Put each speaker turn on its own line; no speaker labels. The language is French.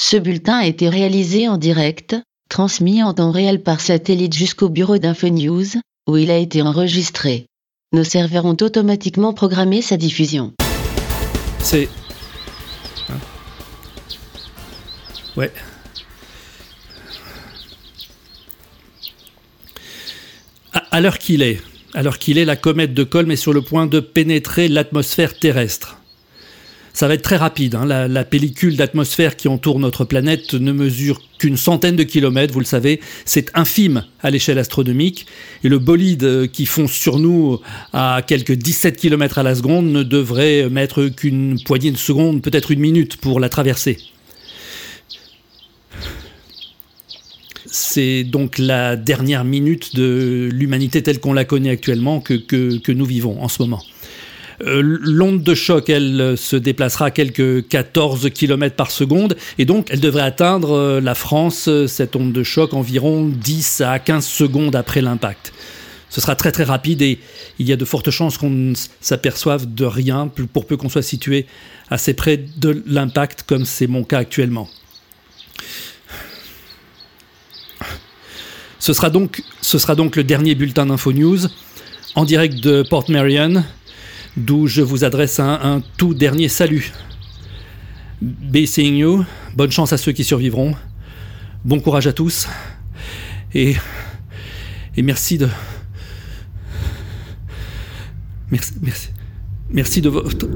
Ce bulletin a été réalisé en direct, transmis en temps réel par satellite jusqu'au bureau d'InfoNews, où il a été enregistré. Nos serveurs ont automatiquement programmé sa diffusion.
C'est. Hein ouais. À, l'heure qu'il est, l'heure qu'il est, la comète de Colm est sur le point de pénétrer l'atmosphère terrestre. Ça va être très rapide. Hein. La, pellicule d'atmosphère qui entoure notre planète ne mesure qu'une centaine de kilomètres, vous le savez. C'est infime à l'échelle astronomique. Et le bolide euh, qui fonce sur nous à quelques 17 km à la seconde ne devrait mettre qu'une poignée de secondes, peut-être une minute pour la traverser. C'est donc la dernière minute de l'humanité telle qu'on la connaît actuellement que, que nous vivons en ce moment. Euh, l'onde de choc, elle euh, se déplacera quelques 14 km par seconde et donc elle devrait atteindre euh, la France, cette onde de choc, environ 10 à 15 secondes après l'impact. Ce sera très très rapide et il y a de fortes chances qu'on ne s'aperçoive de rien pour peu qu'on soit situé assez près de l'impact comme c'est mon cas actuellement. Ce sera donc, ce sera donc le dernier bulletin d'Info News en direct de Port Marion d'où je vous adresse un, tout dernier salut. Be seeing you, bonne chance à ceux qui survivront, bon courage à tous, et, et merci de... Merci, merci, merci de votre...